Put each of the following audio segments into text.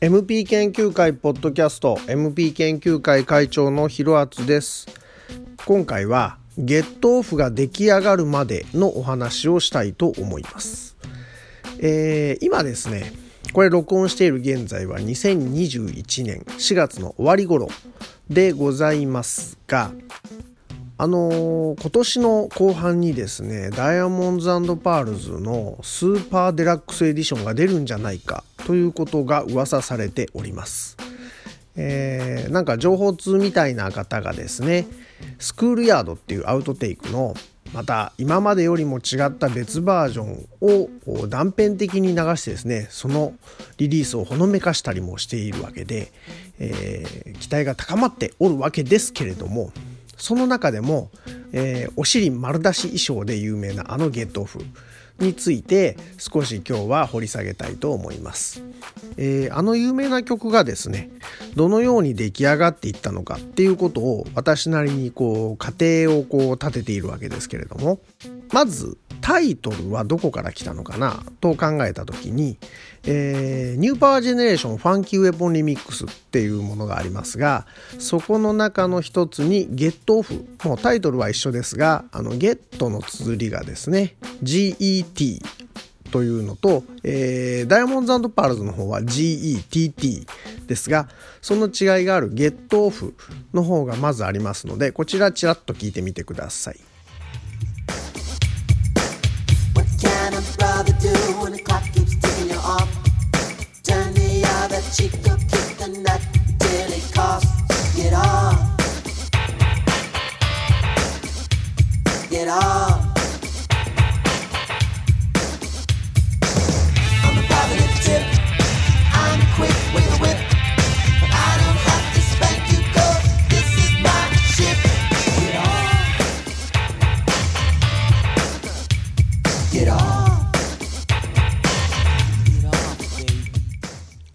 MP 研究会ポッドキャスト MP 研究会会長のひろあつです。今回は Gett Off が出来上がるまでのお話をしたいと思います、えー、今ですねこれ録音している現在は2021年4月の終わり頃。でございますがあのー、今年の後半にですね Diamonds and Pearls の Super Deluxe Edition が出るんじゃないかということが噂されております。えー、なんか情報通みたいな方がですねスクールヤードっていうアウトテイクのまた今までよりも違った別バージョンを断片的に流してですねそのリリースをほのめかしたりもしているわけで、えー、期待が高まっておるわけですけれどもその中でも、えー、お尻丸出し衣装で有名なあのゲットオフ。について少し今日は掘り下げたいと思います、えー、あの有名な曲がですねどのように出来上がっていったのかっていうことを私なりにこう過程をこう立てているわけですけれどもまずタイトルはどこから来たのかなと考えた時に、えー、 New Power Generation Funky Weapon Remix っていうものがありますがそこの中の一つに Get Off もうタイトルは一緒ですがあのゲットの綴りがですね GET というのと、えー、 Diamonds and Pearls の方は GETT ですがその違いがある Get Off の方がまずありますのでこちらちらっと聞いてみてください。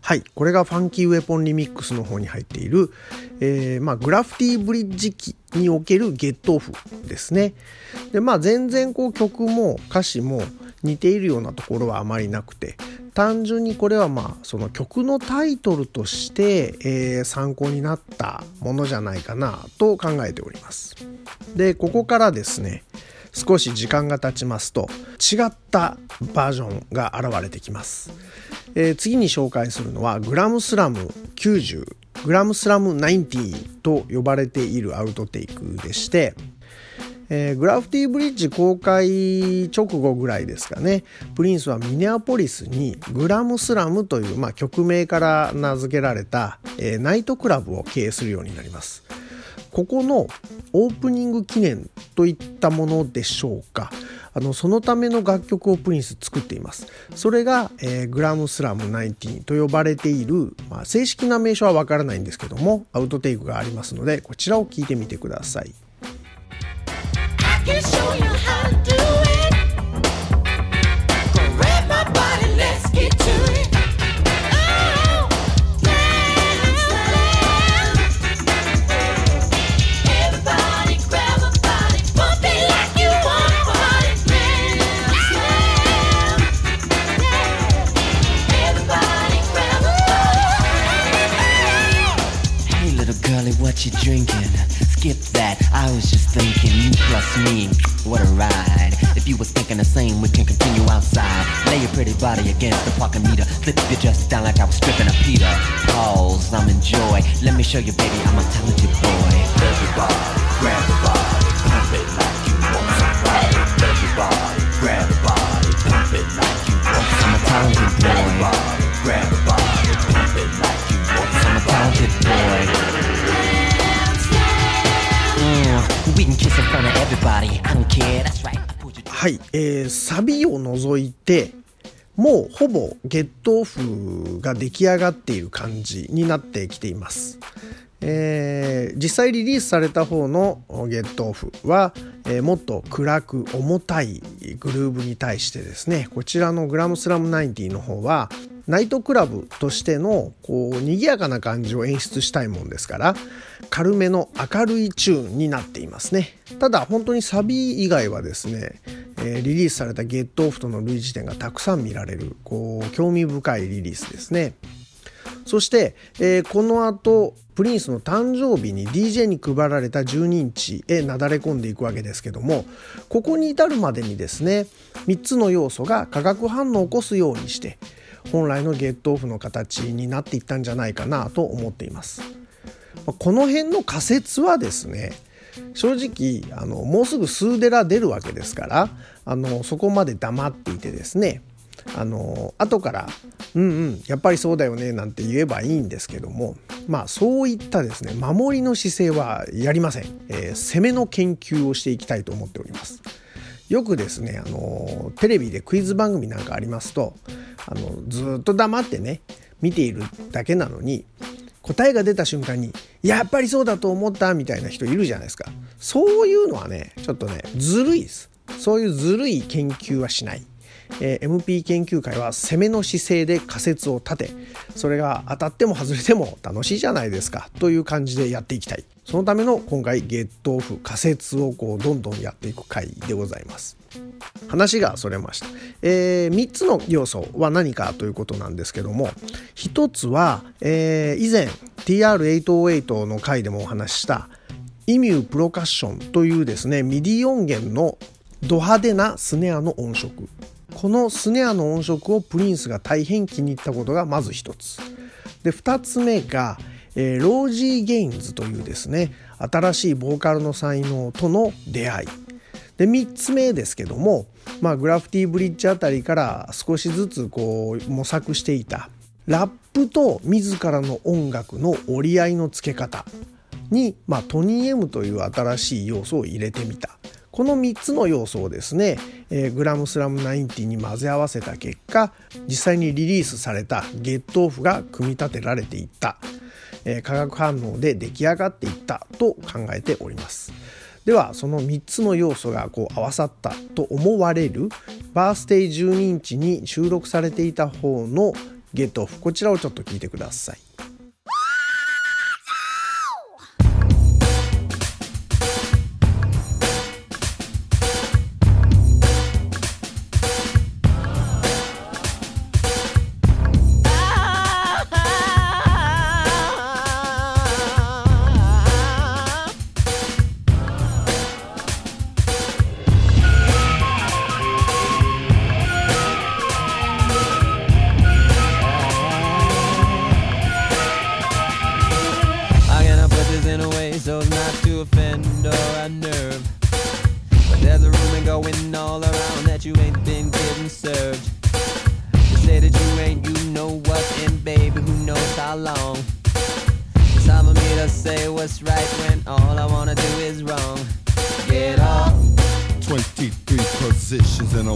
はい、これがファンキーウェポンリミックスの方に入っている、えー、まあ、グラフティーブリッジ機におけるゲットオフですね。で、まあ、全然こう曲も歌詞も似ているようなところはあまりなくて、単純にこれはまあその曲のタイトルとして、えー、参考になったものじゃないかなと考えております。でここからですね少し時間が経ちますと違ったバージョンが現れてきます。えー、次に紹介するのはグラムスラム90グラムスラム90と呼ばれているアウトテイクでしてえー、グラフティブリッジ公開直後ぐらいですかね。プリンスはミネアポリスにグラムスラムという、まあ、曲名から名付けられた、えー、ナイトクラブを経営するようになります。ここのオープニング記念といったものでしょうか。あのそのための楽曲をプリンス作っています。それが、えー、グラムスラム19と呼ばれている、まあ、正式な名称はわからないんですけどもアウトテイクがありますのでこちらを聞いてみてください。What you drinking? skip that. I was just thinking, you plus me, what a ride. If you was thinking the same, we can continue outside. Lay your pretty body against the parking meter. Flip your dress down like I was stripping a Peter. Pause, I'm in joy. Let me show you, baby, I'm a talented boy. Everybody, grab the body, pump it like you want some. Everybody, grab the body, pump it like you want some I'm a talented boy. はい、えー、サビを除いてもうほぼゲットオフが出来上がっている感じになってきています。えー、実際リリースされた方のゲットオフは、えー、もっと暗く重たいグルーブに対してですねこちらのグラムスラム90の方はナイトクラブとしてのこう賑やかな感じを演出したいもんですから軽めの明るいチューンになっていますね。ただ本当にサビ以外はですね、えー、リリースされたゲットオフとの類似点がたくさん見られるこう興味深いリリースですね。そして、えー、この後プリンスの誕生日に DJ に配られた12インチへなだれ込んでいくわけですけどもここに至るまでにですね3つの要素が化学反応を起こすようにして本来のゲットオフの形になっていったんじゃないかなと思っています。この辺の仮説はですね正直あのもうすぐ数デラ出るわけですからあのそこまで黙っていてですねあの後から「うんうんやっぱりそうだよね」なんて言えばいいんですけどもまあそういったですね守りの姿勢はやりません、えー、攻めの研究をしていきたいと思っております。よくですねあのテレビでクイズ番組なんかありますとあのずっと黙ってね見ているだけなのに答えが出た瞬間にやっぱりそうだと思ったみたいな人いるじゃないですか。そういうのはねちょっとねずるいです。そういうずるい研究はしない。MP 研究会は攻めの姿勢で仮説を立てそれが当たっても外れても楽しいじゃないですかという感じでやっていきたい。そのための今回ゲットオフ仮説をこうどんどんやっていく回でございます。話がそれました、えー、3つの要素は何かということなんですけども1つは、えー、以前 TR808 の回でもお話しした E-mu Procussion というですね MIDI 音源のド派手なスネアの音色。このスネアの音色をプリンスが大変気に入ったことがまず一つ。で2つ目が、えー、 Rosie Gaines というですね新しいボーカルの才能との出会い。で3つ目ですけども、まあ、グラフティーブリッジあたりから少しずつこう模索していたラップと自らの音楽の折り合いのつけ方に、まあ、トニー M という新しい要素を入れてみた。この3つの要素をですね、えー、グラムスラム90に混ぜ合わせた結果実際にリリースされたゲットオフが組み立てられていった、えー、化学反応で出来上がっていったと考えております。ではその3つの要素がこう合わさったと思われるバースデー12インチに収録されていた方のゲットオフこちらをちょっと聞いてください。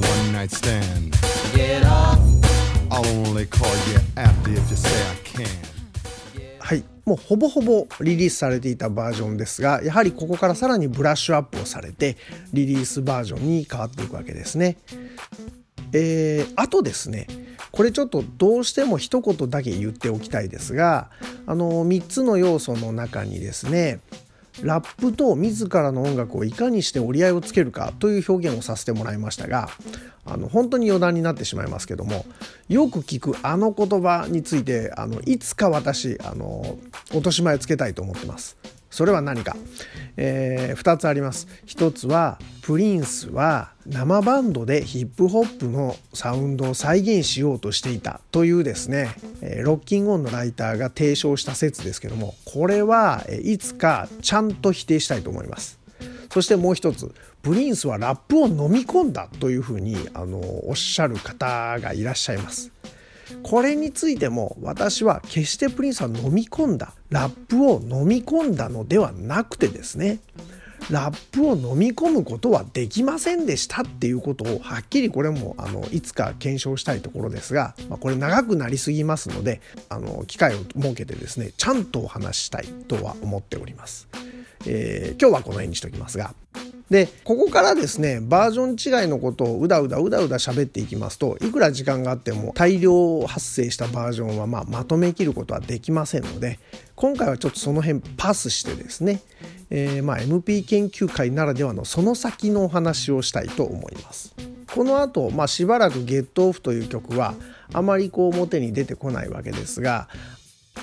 One night stand. Get up. I'll only call you after if you say I can. はい、もうほぼほぼリリースされていたバージョンですがやはりここからさらにブラッシュアップをされてリリースバージョンに変わっていくわけですね。えー、あとですねこれちょっとどうしても一言だけ言っておきたいですがあの3つの要素の中にですねラップと自らの音楽をいかにして折り合いをつけるかという表現をさせてもらいましたがあの本当に余談になってしまいますけどもよく聞くあの言葉についてあのいつか私あの落とし前つけたいと思ってます。それは何か、えー、2つあります。1つはプリンスは生バンドでヒップホップのサウンドを再現しようとしていたというですね、え、ロッキングオンのライターが提唱した説ですけどもこれはいつかちゃんと否定したいと思います。そしてもう一つプリンスはラップを飲み込んだというふうにあのおっしゃる方がいらっしゃいます。これについても私は決してプリンスは飲み込んだラップを飲み込んだのではなくてですねラップを飲み込むことはできませんでしたっていうことをはっきりこれもあのいつか検証したいところですが、まあ、これ長くなりすぎますのであの機会を設けてですねちゃんとお話したいとは思っております、えー、今日はこの辺にしておきますが。でここからですねバージョン違いのことをうだうだうだうだ喋っていきますといくら時間があっても大量発生したバージョンはまあまとめきることはできませんので今回はちょっとその辺パスしてですね、えー、まあ MP 研究会ならではのその先のお話をしたいと思います。この後、まあしばらく「ゲットオフ」という曲はあまりこう表に出てこないわけですが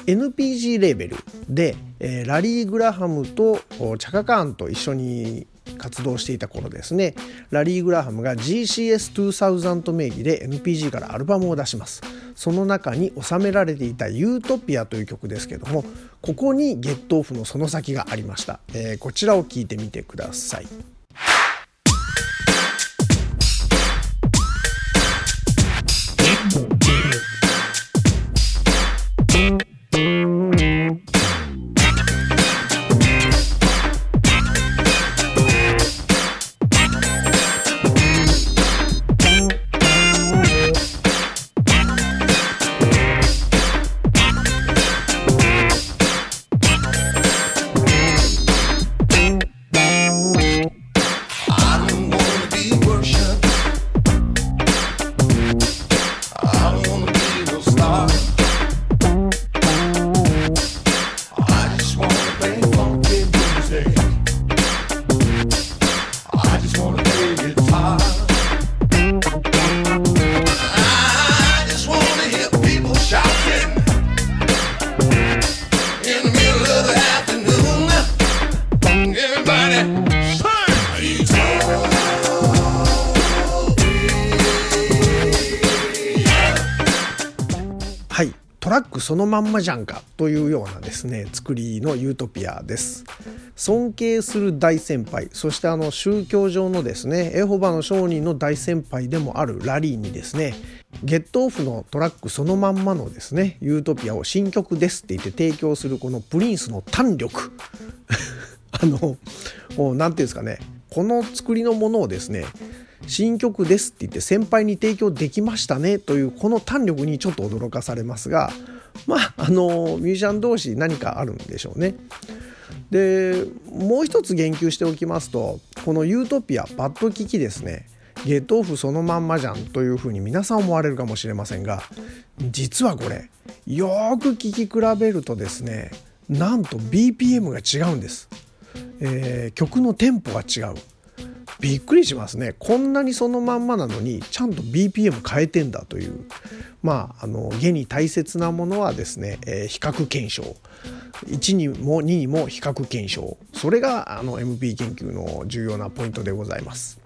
NPG レーベルで、えー、ラリー・グラハムとチャカカーンと一緒に活動していた頃ですねラリー・グラハムが GCS2000 名義で NPG からアルバムを出します。その中に収められていた「ユートピア」という曲ですけどもここにゲットオフのその先がありました、えー、こちらを聴いてみてください。そのまんまじゃんかというようなですね作りのユートピアです。尊敬する大先輩そしてあの宗教上のですねエホバの商人の大先輩でもあるラリーにですねゲットオフのトラックそのまんまのですねユートピアを新曲ですって言って提供するこのプリンスの胆力。あの何ていうんですかねこの作りのものをですね新曲ですって言って先輩に提供できましたねというこの胆力にちょっと驚かされますがまああのミュージシャン同士何かあるんでしょうね。でもう一つ言及しておきますとこの「ユートピア」バッド機器ですね。ゲットオフそのまんまじゃんというふうに皆さん思われるかもしれませんが実はこれよく聴き比べるとですねなんと BPM が違うんです、えー、曲のテンポが違う。びっくりしますね。こんなにそのまんまなのにちゃんと BPM 変えてんだという。まああの下に大切なものはですね、えー、比較検証。1にも2にも比較検証。それがあの MP 研究の重要なポイントでございます。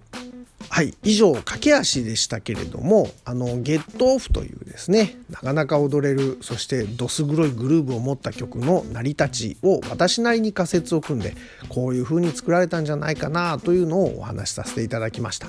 はい以上駆け足でしたけれどもあのゲットオフというですねなかなか踊れるそしてどす黒いグルーブを持った曲の成り立ちを私なりに仮説を組んでこういう風に作られたんじゃないかなというのをお話しさせていただきました。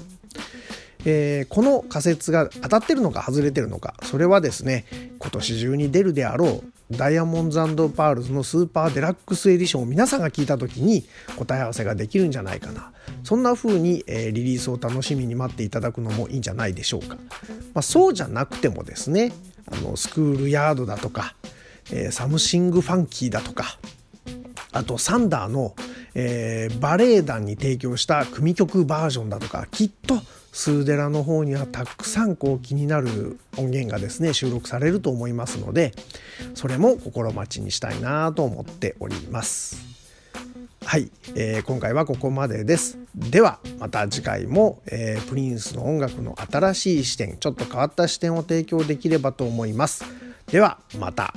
えー、この仮説が当たってるのか外れてるのかそれはですね今年中に出るであろう Diamonds and Pearls の Super Deluxe Edition を皆さんが聞いた時に答え合わせができるんじゃないかな。そんな風に、えー、リリースを楽しみに待っていただくのもいいんじゃないでしょうか、まあ、そうじゃなくてもですねあの Schoolyard だとか、えー、 Something Funky だとかあと Thunder の、えー、バレエ団に提供した組曲バージョンだとかきっとスーデラの方にはたくさんこう気になる音源がですね収録されると思いますのでそれも心待ちにしたいなと思っております。はい、えー、今回はここまでです。ではまた次回も、えー、プリンスの音楽の新しい視点ちょっと変わった視点を提供できればと思います。ではまた。